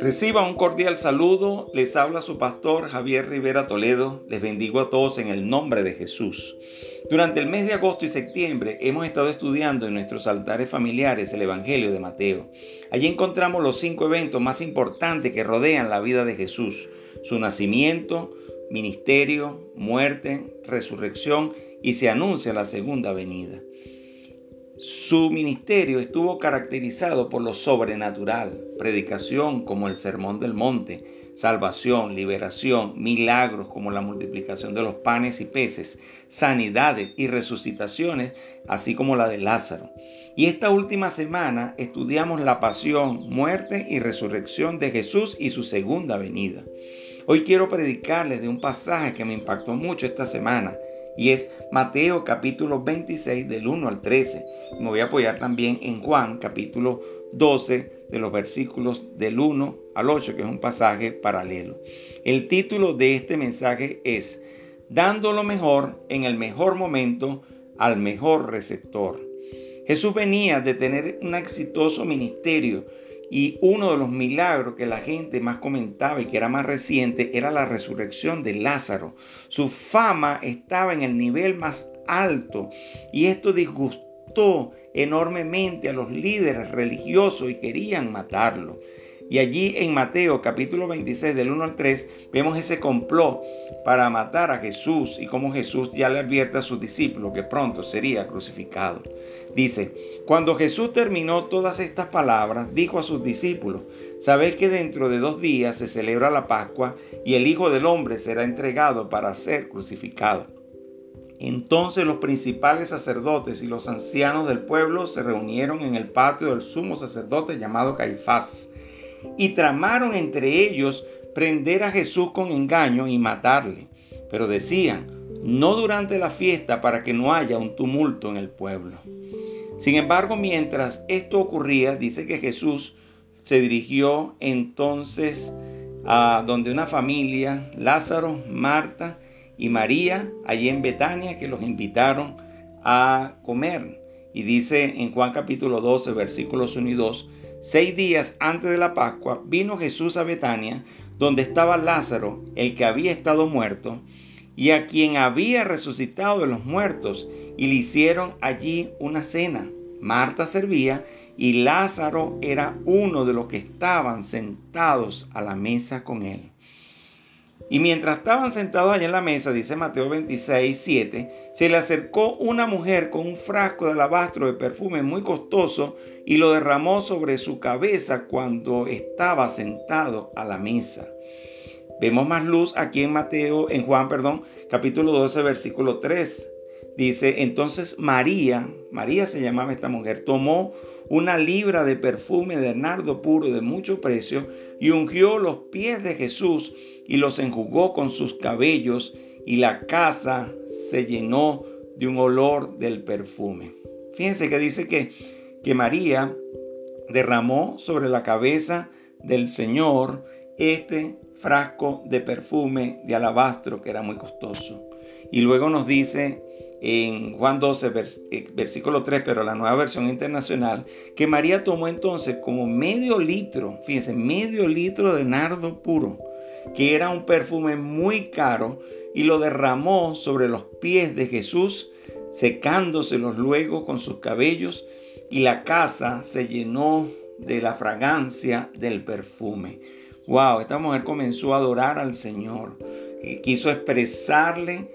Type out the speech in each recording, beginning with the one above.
Reciba un cordial saludo, les habla su pastor Javier Rivera Toledo, les bendigo a todos en el nombre de Jesús. Durante el mes de agosto y septiembre hemos estado estudiando en nuestros altares familiares el Evangelio de Mateo. Allí encontramos los cinco eventos más importantes que rodean la vida de Jesús, su nacimiento, ministerio, muerte, resurrección y se anuncia la segunda venida. Su ministerio estuvo caracterizado por lo sobrenatural, predicación como el Sermón del Monte, salvación, liberación, milagros como la multiplicación de los panes y peces, sanidades y resucitaciones, así como la de Lázaro. Y esta última semana estudiamos la pasión, muerte y resurrección de Jesús y su segunda venida. Hoy quiero predicarles de un pasaje que me impactó mucho esta semana y es Mateo capítulo 26 del 1 al 13. Me voy a apoyar también en Juan capítulo 12 de los versículos del 1 al 8, que es un pasaje paralelo. El título de este mensaje es Dando lo mejor en el mejor momento al mejor receptor. Jesús venía de tener un exitoso ministerio y uno de los milagros que la gente más comentaba y que era más reciente era la resurrección de Lázaro. Su fama estaba en el nivel más alto y esto disgustó enormemente a los líderes religiosos y querían matarlo. Y allí en Mateo capítulo 26 del 1 al 3 vemos ese complot para matar a Jesús y cómo Jesús ya le advierte a sus discípulos que pronto sería crucificado. Dice, cuando Jesús terminó todas estas palabras, dijo a sus discípulos, sabéis que dentro de dos días se celebra la Pascua y el Hijo del Hombre será entregado para ser crucificado. Entonces los principales sacerdotes y los ancianos del pueblo se reunieron en el patio del sumo sacerdote llamado Caifás y tramaron entre ellos prender a Jesús con engaño y matarle. Pero decían, no durante la fiesta para que no haya un tumulto en el pueblo. Sin embargo, mientras esto ocurría, dice que Jesús se dirigió entonces a donde una familia, Lázaro, Marta y María, allí en Betania, que los invitaron a comer. Y dice en Juan capítulo 12, versículos 1 y 2, seis días antes de la Pascua, vino Jesús a Betania, donde estaba Lázaro, el que había estado muerto, y a quien había resucitado de los muertos, y le hicieron allí una cena. Marta servía y Lázaro era uno de los que estaban sentados a la mesa con él. Y mientras estaban sentados allá en la mesa, dice Mateo 26, 7, se le acercó una mujer con un frasco de alabastro de perfume muy costoso y lo derramó sobre su cabeza cuando estaba sentado a la mesa. Vemos más luz aquí en Mateo, en Juan, perdón, capítulo 12, versículo 3. Dice, entonces María, María se llamaba esta mujer, tomó una libra de perfume de nardo puro de mucho precio y ungió los pies de Jesús y los enjugó con sus cabellos y la casa se llenó de un olor del perfume. Fíjense que dice que, que María derramó sobre la cabeza del Señor este frasco de perfume de alabastro que era muy costoso. Y luego nos dice en Juan 12, eh, versículo 3, pero la nueva versión internacional, que María tomó entonces como medio litro, fíjense, medio litro de nardo puro, que era un perfume muy caro, y lo derramó sobre los pies de Jesús, secándoselos luego con sus cabellos, y la casa se llenó de la fragancia del perfume. Wow, esta mujer comenzó a adorar al Señor, quiso expresarle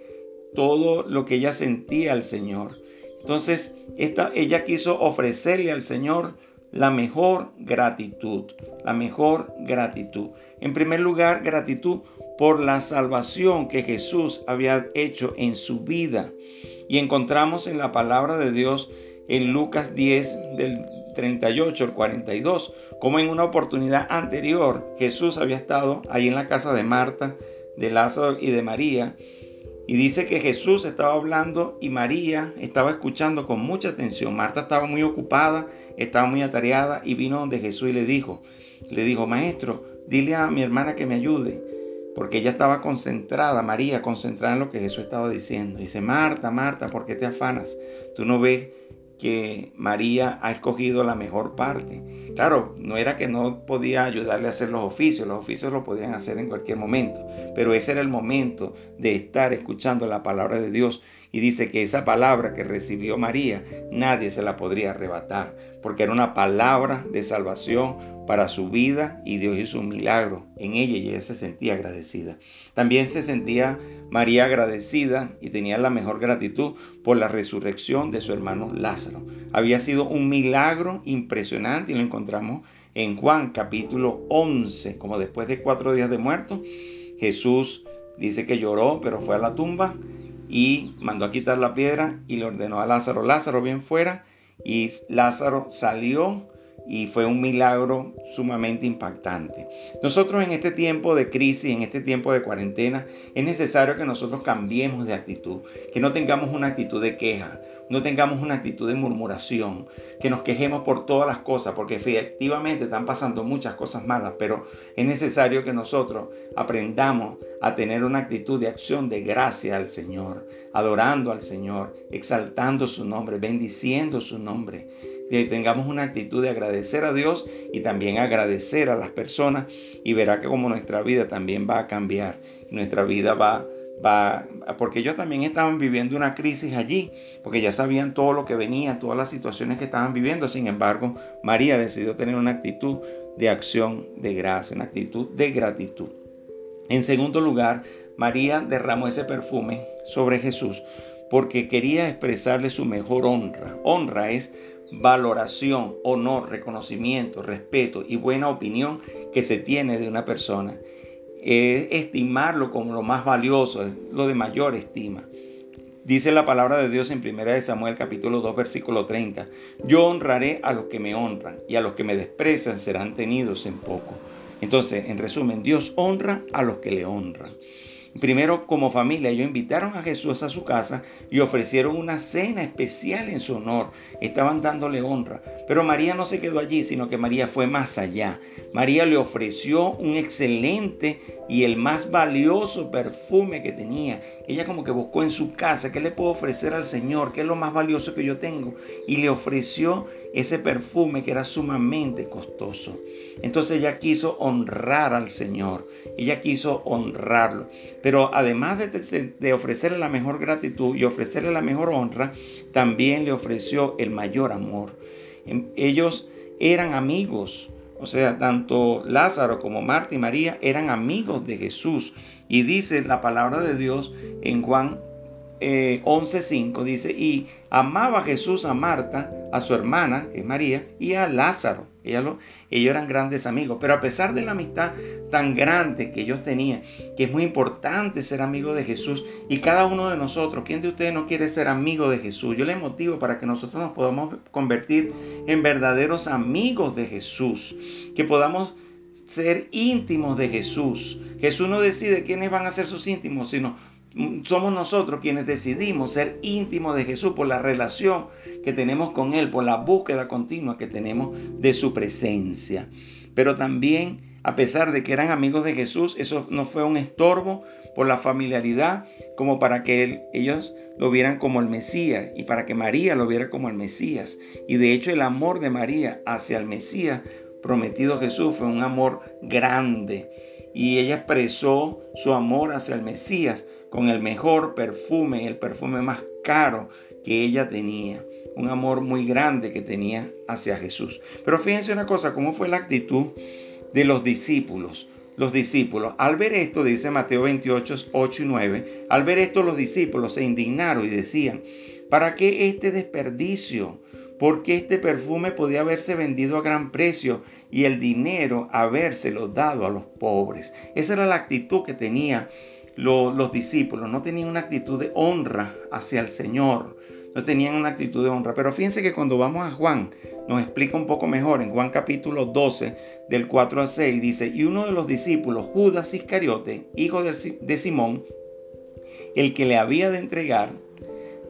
todo lo que ella sentía al Señor. Entonces, esta, ella quiso ofrecerle al Señor la mejor gratitud, la mejor gratitud. En primer lugar, gratitud por la salvación que Jesús había hecho en su vida. Y encontramos en la palabra de Dios en Lucas 10 del 38 al 42, como en una oportunidad anterior Jesús había estado ahí en la casa de Marta, de Lázaro y de María y dice que Jesús estaba hablando y María estaba escuchando con mucha atención. Marta estaba muy ocupada, estaba muy atareada y vino donde Jesús y le dijo, le dijo, maestro, dile a mi hermana que me ayude. Porque ella estaba concentrada, María, concentrada en lo que Jesús estaba diciendo. Dice, Marta, Marta, ¿por qué te afanas? Tú no ves que María ha escogido la mejor parte. Claro, no era que no podía ayudarle a hacer los oficios, los oficios lo podían hacer en cualquier momento, pero ese era el momento de estar escuchando la palabra de Dios. Y dice que esa palabra que recibió María, nadie se la podría arrebatar, porque era una palabra de salvación para su vida y Dios hizo un milagro en ella y ella se sentía agradecida. También se sentía María agradecida y tenía la mejor gratitud por la resurrección de su hermano Lázaro. Había sido un milagro impresionante y lo encontramos en Juan capítulo 11, como después de cuatro días de muerto, Jesús dice que lloró, pero fue a la tumba y mandó a quitar la piedra y le ordenó a Lázaro, Lázaro, bien fuera. Y Lázaro salió y fue un milagro sumamente impactante. Nosotros en este tiempo de crisis, en este tiempo de cuarentena, es necesario que nosotros cambiemos de actitud, que no tengamos una actitud de queja, no tengamos una actitud de murmuración, que nos quejemos por todas las cosas, porque efectivamente están pasando muchas cosas malas, pero es necesario que nosotros aprendamos a tener una actitud de acción de gracia al Señor, adorando al Señor, exaltando su nombre, bendiciendo su nombre que tengamos una actitud de agradecer a Dios y también agradecer a las personas y verá que como nuestra vida también va a cambiar, nuestra vida va va porque ellos también estaban viviendo una crisis allí, porque ya sabían todo lo que venía, todas las situaciones que estaban viviendo. Sin embargo, María decidió tener una actitud de acción de gracia, una actitud de gratitud. En segundo lugar, María derramó ese perfume sobre Jesús porque quería expresarle su mejor honra. Honra es valoración, honor, reconocimiento, respeto y buena opinión que se tiene de una persona. Es estimarlo como lo más valioso, lo de mayor estima. Dice la palabra de Dios en 1 Samuel capítulo 2 versículo 30. Yo honraré a los que me honran y a los que me desprecian serán tenidos en poco. Entonces, en resumen, Dios honra a los que le honran. Primero, como familia, ellos invitaron a Jesús a su casa y ofrecieron una cena especial en su honor. Estaban dándole honra. Pero María no se quedó allí, sino que María fue más allá. María le ofreció un excelente y el más valioso perfume que tenía. Ella como que buscó en su casa, ¿qué le puedo ofrecer al Señor? ¿Qué es lo más valioso que yo tengo? Y le ofreció ese perfume que era sumamente costoso. Entonces ella quiso honrar al Señor, ella quiso honrarlo. Pero además de, ofrecerle la mejor gratitud y ofrecerle la mejor honra, también le ofreció el mayor amor. Em, ellos eran amigos. O sea, tanto Lázaro como Marta y María eran amigos de Jesús. Y dice la palabra de Dios en Juan 11.5 eh, dice, y amaba Jesús a Marta, a su hermana, que es María, y a Lázaro. Ellos, ellos eran grandes amigos, pero a pesar de la amistad tan grande que ellos tenían, que es muy importante ser amigo de Jesús, y cada uno de nosotros, ¿quién de ustedes no quiere ser amigo de Jesús? Yo les motivo para que nosotros nos podamos convertir en verdaderos amigos de Jesús, que podamos ser íntimos de Jesús. Jesús no decide quiénes van a ser sus íntimos, sino somos nosotros quienes decidimos ser íntimos de Jesús por la relación que tenemos con Él, por la búsqueda continua que tenemos de su presencia. Pero también, a pesar de que eran amigos de Jesús, eso no fue un estorbo por la familiaridad, como para que ellos lo vieran como el Mesías y para que María lo viera como el Mesías. Y de hecho el amor de María hacia el Mesías prometido Jesús fue un amor grande. Y ella expresó su amor hacia el Mesías con el mejor perfume, el perfume más caro que ella tenía. Un amor muy grande que tenía hacia Jesús. Pero fíjense una cosa, cómo fue la actitud de los discípulos. Los discípulos, al ver esto, dice Mateo 28, 8 y 9, al ver esto los discípulos se indignaron y decían, ¿para qué este desperdicio? Porque este perfume podía haberse vendido a gran precio y el dinero habérselo dado a los pobres. Esa era la actitud que tenía los discípulos, no tenían una actitud de honra hacia el Señor, no tenían una actitud de honra. Pero fíjense que cuando vamos a Juan, nos explica un poco mejor, en Juan capítulo 12, del 4 al 6, dice, y uno de los discípulos, Judas Iscariote, hijo de Simón, el que le había de entregar,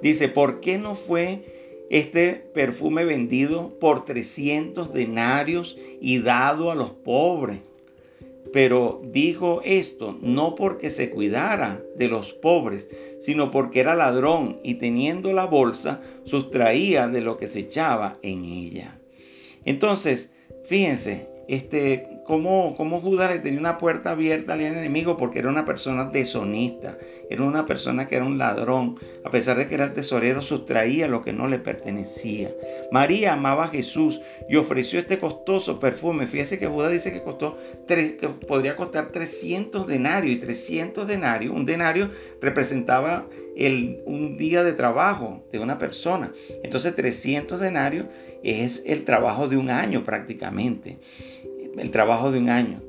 dice, ¿por qué no fue este perfume vendido por 300 denarios y dado a los pobres? Pero dijo esto no porque se cuidara de los pobres, sino porque era ladrón y teniendo la bolsa sustraía de lo que se echaba en ella. Entonces, fíjense, este, cómo, cómo Judas le tenía una puerta abierta al enemigo porque era una persona deshonesta, era una persona que era un ladrón, a pesar de que era el tesorero, sustraía lo que no le pertenecía. María amaba a Jesús y ofreció este costoso perfume. Fíjese que Judas dice que costó que podría costar 300 denarios y 300 denarios, un denario representaba el, un día de trabajo de una persona. Entonces 300 denarios es el trabajo de un año prácticamente el trabajo de un año.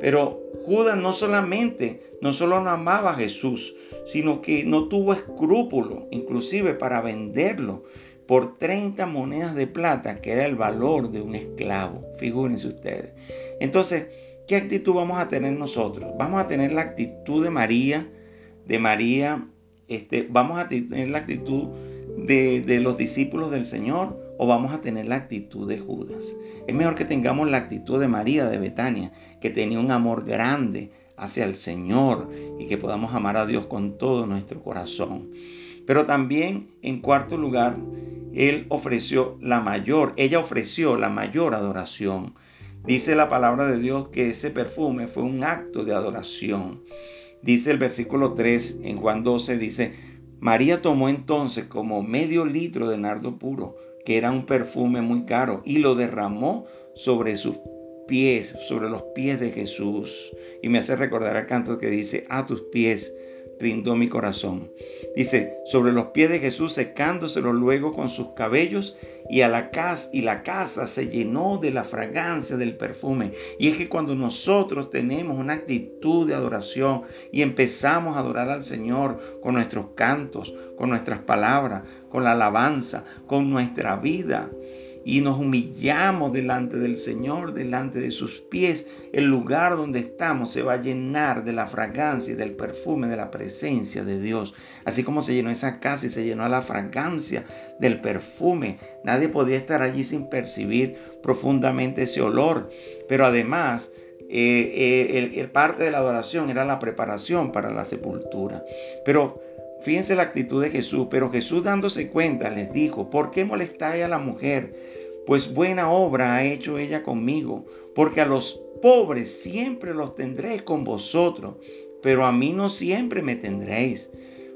Pero Judas no solamente, no solo amaba a Jesús, sino que no tuvo escrúpulo, inclusive para venderlo por 30 monedas de plata, que era el valor de un esclavo. Figúrense ustedes. Entonces, ¿qué actitud vamos a tener nosotros? Vamos a tener la actitud de María, de María, este, vamos a tener la actitud de, de los discípulos del Señor o vamos a tener la actitud de Judas. Es mejor que tengamos la actitud de María de Betania, que tenía un amor grande hacia el Señor y que podamos amar a Dios con todo nuestro corazón. Pero también, en cuarto lugar, él ofreció la mayor, ella ofreció la mayor adoración. Dice la palabra de Dios que ese perfume fue un acto de adoración. Dice el versículo 3 en Juan 12, dice, María tomó entonces como medio litro de nardo puro, que era un perfume muy caro, y lo derramó sobre sus pies, sobre los pies de Jesús. Y me hace recordar el canto que dice, a tus pies rindó mi corazón. Dice, sobre los pies de Jesús secándoselo luego con sus cabellos y a la casa y la casa se llenó de la fragancia del perfume. Y es que cuando nosotros tenemos una actitud de adoración y empezamos a adorar al Señor con nuestros cantos, con nuestras palabras, con la alabanza, con nuestra vida, y nos humillamos delante del Señor, delante de sus pies, el lugar donde estamos se va a llenar de la fragancia y del perfume de la presencia de Dios. Así como se llenó esa casa y se llenó la fragancia del perfume. Nadie podía estar allí sin percibir profundamente ese olor. Pero además, eh, eh, el, parte de la adoración era la preparación para la sepultura. Pero Fíjense la actitud de Jesús, pero Jesús dándose cuenta les dijo, ¿por qué molestáis a la mujer? Pues buena obra ha hecho ella conmigo, porque a los pobres siempre los tendréis con vosotros, pero a mí no siempre me tendréis.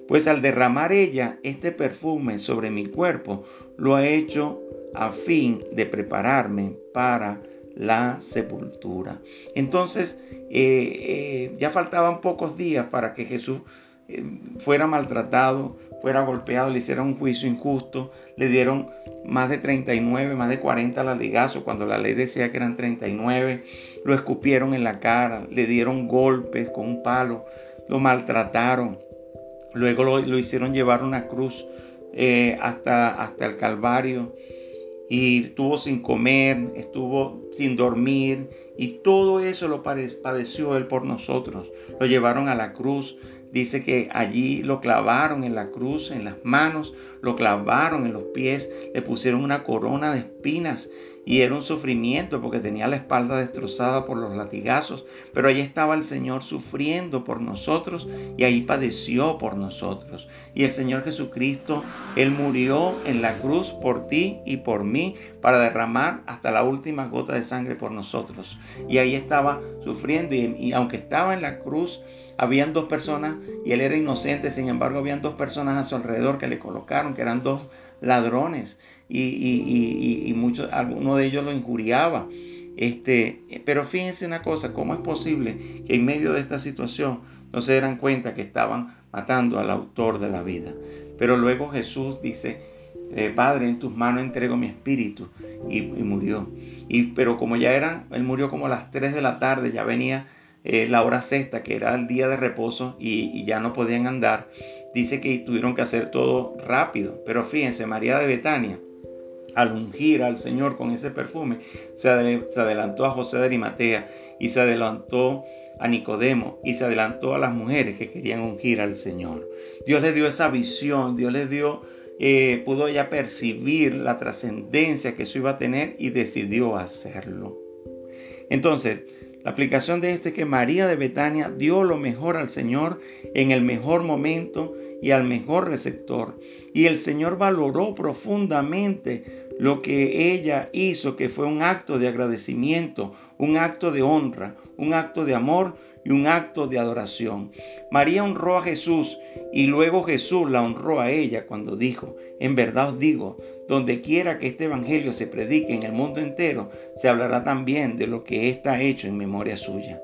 Pues al derramar ella este perfume sobre mi cuerpo, lo ha hecho a fin de prepararme para la sepultura. Entonces, eh, eh, ya faltaban pocos días para que Jesús eh, fuera maltratado, fuera golpeado, le hicieron un juicio injusto, le dieron más de 39, más de 40 latigazos cuando la ley decía que eran 39, lo escupieron en la cara, le dieron golpes con un palo, lo maltrataron, luego lo, hicieron llevar una cruz eh, hasta, hasta el Calvario y estuvo sin comer, estuvo sin dormir y todo eso lo padeció él por nosotros. Lo llevaron a la cruz, Dice que allí lo clavaron en la cruz, en las manos, lo clavaron en los pies, le pusieron una corona de espinas y era un sufrimiento porque tenía la espalda destrozada por los latigazos, pero allí estaba el Señor sufriendo por nosotros y ahí padeció por nosotros. Y el Señor Jesucristo, Él murió en la cruz por ti y por mí para derramar hasta la última gota de sangre por nosotros. Y ahí estaba sufriendo y, aunque estaba en la cruz, habían dos personas y él era inocente, sin embargo habían dos personas a su alrededor que le colocaron, que eran dos ladrones y, y, y, muchos, alguno de ellos lo injuriaba. Este, pero fíjense una cosa, ¿cómo es posible que en medio de esta situación no se dieran cuenta que estaban matando al autor de la vida? Pero luego Jesús dice, eh, Padre, en tus manos entrego mi espíritu y, murió. Y, pero como ya eran, él murió como las 3 de la tarde, ya venía eh, la hora sexta, que era el día de reposo, y, ya no podían andar, dice que tuvieron que hacer todo rápido. Pero fíjense, María de Betania, al ungir al Señor con ese perfume, se, adelantó a José de Arimatea y se adelantó a Nicodemo y se adelantó a las mujeres que querían ungir al Señor. Dios les dio esa visión, Dios les dio, eh, pudo ya percibir la trascendencia que eso iba a tener y decidió hacerlo. Entonces, La aplicación de esto es que María de Betania dio lo mejor al Señor en el mejor momento y al mejor receptor. Y el Señor valoró profundamente lo que ella hizo, que fue un acto de agradecimiento, un acto de honra, un acto de amor y un acto de adoración. María honró a Jesús y luego Jesús la honró a ella cuando dijo, en verdad os digo, donde quiera que este Evangelio se predique en el mundo entero, se hablará también de lo que está hecho en memoria suya.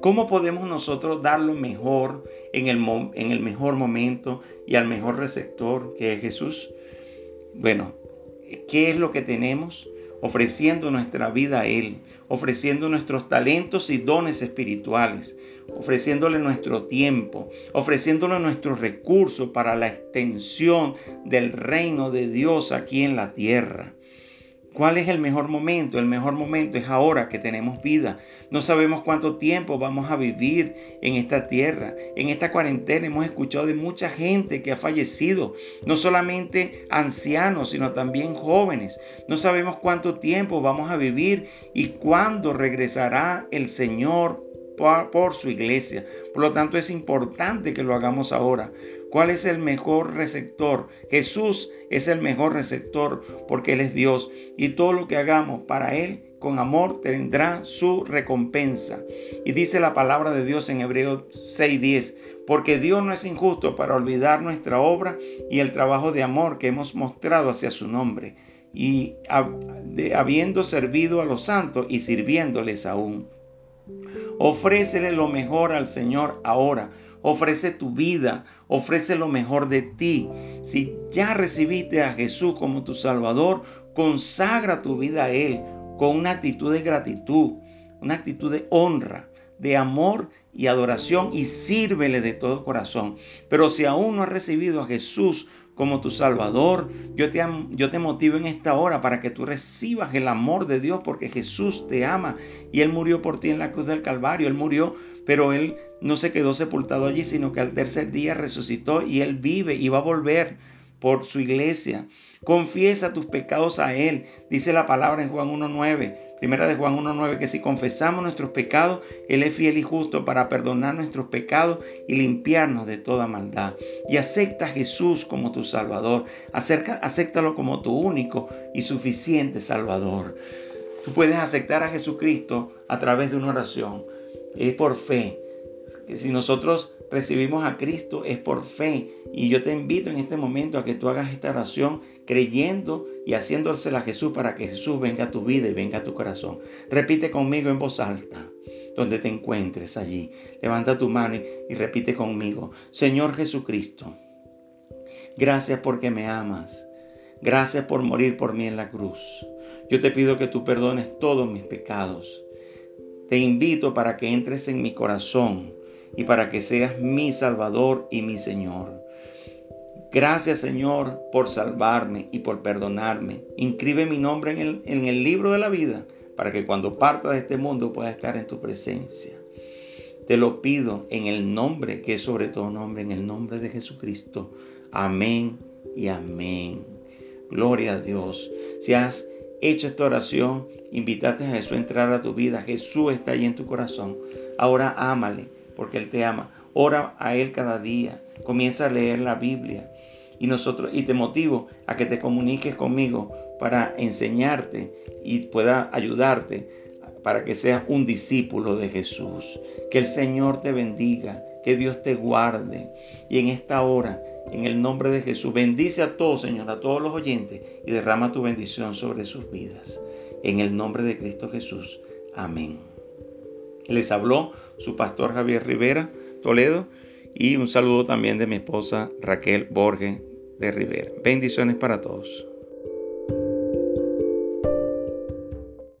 ¿Cómo podemos nosotros dar lo mejor en el, en el mejor momento y al mejor receptor que es Jesús? Bueno, ¿qué es lo que tenemos? ofreciendo nuestra vida a Él, ofreciendo nuestros talentos y dones espirituales, ofreciéndole nuestro tiempo, ofreciéndole nuestros recursos para la extensión del reino de Dios aquí en la tierra. ¿Cuál es el mejor momento? El mejor momento es ahora que tenemos vida. No sabemos cuánto tiempo vamos a vivir en esta tierra. En esta cuarentena hemos escuchado de mucha gente que ha fallecido, no solamente ancianos, sino también jóvenes. No sabemos cuánto tiempo vamos a vivir y cuándo regresará el Señor por, su iglesia. Por lo tanto, es importante que lo hagamos ahora. ¿Cuál es el mejor receptor? Jesús es el mejor receptor porque Él es Dios y todo lo que hagamos para Él con amor tendrá su recompensa. Y dice la palabra de Dios en Hebreos 6:10, porque Dios no es injusto para olvidar nuestra obra y el trabajo de amor que hemos mostrado hacia su nombre, y habiendo servido a los santos y sirviéndoles aún. Ofrécele lo mejor al Señor ahora. Ofrece tu vida, ofrece lo mejor de ti. Si ya recibiste a Jesús como tu Salvador, consagra tu vida a Él con una actitud de gratitud, una actitud de honra, de amor y adoración y sírvele de todo corazón. Pero si aún no has recibido a Jesús como tu Salvador. Yo te, yo te motivo en esta hora para que tú recibas el amor de Dios porque Jesús te ama y Él murió por ti en la cruz del Calvario. Él murió, pero Él no se quedó sepultado allí, sino que al tercer día resucitó y Él vive y va a volver por su iglesia. Confiesa tus pecados a Él. Dice la palabra en Juan 1.9. Primera de Juan 1.9 que si confesamos nuestros pecados, Él es fiel y justo para perdonar nuestros pecados y limpiarnos de toda maldad. Y acepta a Jesús como tu Salvador. Acerca, acéptalo como tu único y suficiente Salvador. Tú puedes aceptar a Jesucristo a través de una oración. Es por fe. Que si nosotros recibimos a Cristo es por fe. Y yo te invito en este momento a que tú hagas esta oración creyendo y haciéndosela a Jesús para que Jesús venga a tu vida y venga a tu corazón. Repite conmigo en voz alta, donde te encuentres allí. Levanta tu mano y, repite conmigo. Señor Jesucristo, gracias porque me amas. Gracias por morir por mí en la cruz. Yo te pido que tú perdones todos mis pecados. Te invito para que entres en mi corazón y para que seas mi Salvador y mi Señor. Gracias Señor por salvarme y por perdonarme. Inscribe mi nombre en el, en el libro de la vida para que cuando parta de este mundo pueda estar en tu presencia. Te lo pido en el nombre que es sobre todo nombre, en el nombre de Jesucristo. Amén y amén. Gloria a Dios. Si has hecho esta oración, invítate a Jesús a entrar a tu vida. Jesús está ahí en tu corazón. Ahora ámale porque Él te ama. Ora a Él cada día. Comienza a leer la Biblia. Y nosotros, y te motivo a que te comuniques conmigo para enseñarte y pueda ayudarte para que seas un discípulo de Jesús. Que el Señor te bendiga, que Dios te guarde. Y en esta hora, en el nombre de Jesús, bendice a todos, Señor, a todos los oyentes y derrama tu bendición sobre sus vidas. En el nombre de Cristo Jesús. Amén. Les habló su pastor Javier Rivera Toledo y un saludo también de mi esposa Raquel Borges de Rivera. Bendiciones para todos.